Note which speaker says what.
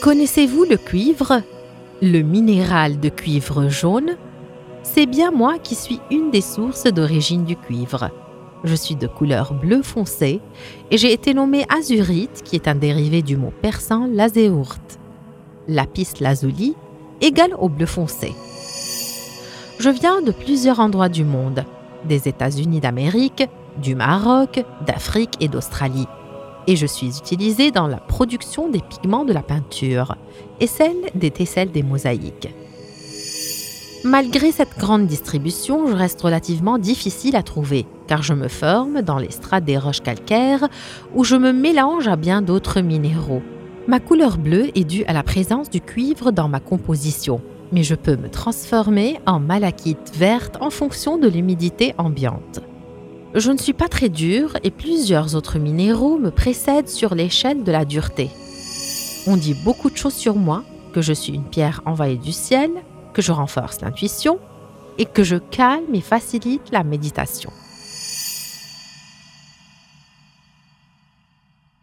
Speaker 1: Connaissez-vous le cuivre? Le minéral de cuivre jaune? C'est bien moi qui suis une des sources d'origine du cuivre. Je suis de couleur bleu foncé et j'ai été nommé azurite, qui est un dérivé du mot persan lazéourt. Lapis lazuli égale au bleu foncé. Je viens de plusieurs endroits du monde, des États-Unis d'Amérique, du Maroc, d'Afrique et d'Australie et je suis utilisée dans la production des pigments de la peinture et celle des tesselles des mosaïques. Malgré cette grande distribution, je reste relativement difficile à trouver, car je me forme dans les strates des roches calcaires où je me mélange à bien d'autres minéraux. Ma couleur bleue est due à la présence du cuivre dans ma composition, mais je peux me transformer en malachite verte en fonction de l'humidité ambiante. Je ne suis pas très dur et plusieurs autres minéraux me précèdent sur l'échelle de la dureté. On dit beaucoup de choses sur moi, que je suis une pierre envahie du ciel, que je renforce l'intuition et que je calme et facilite la méditation.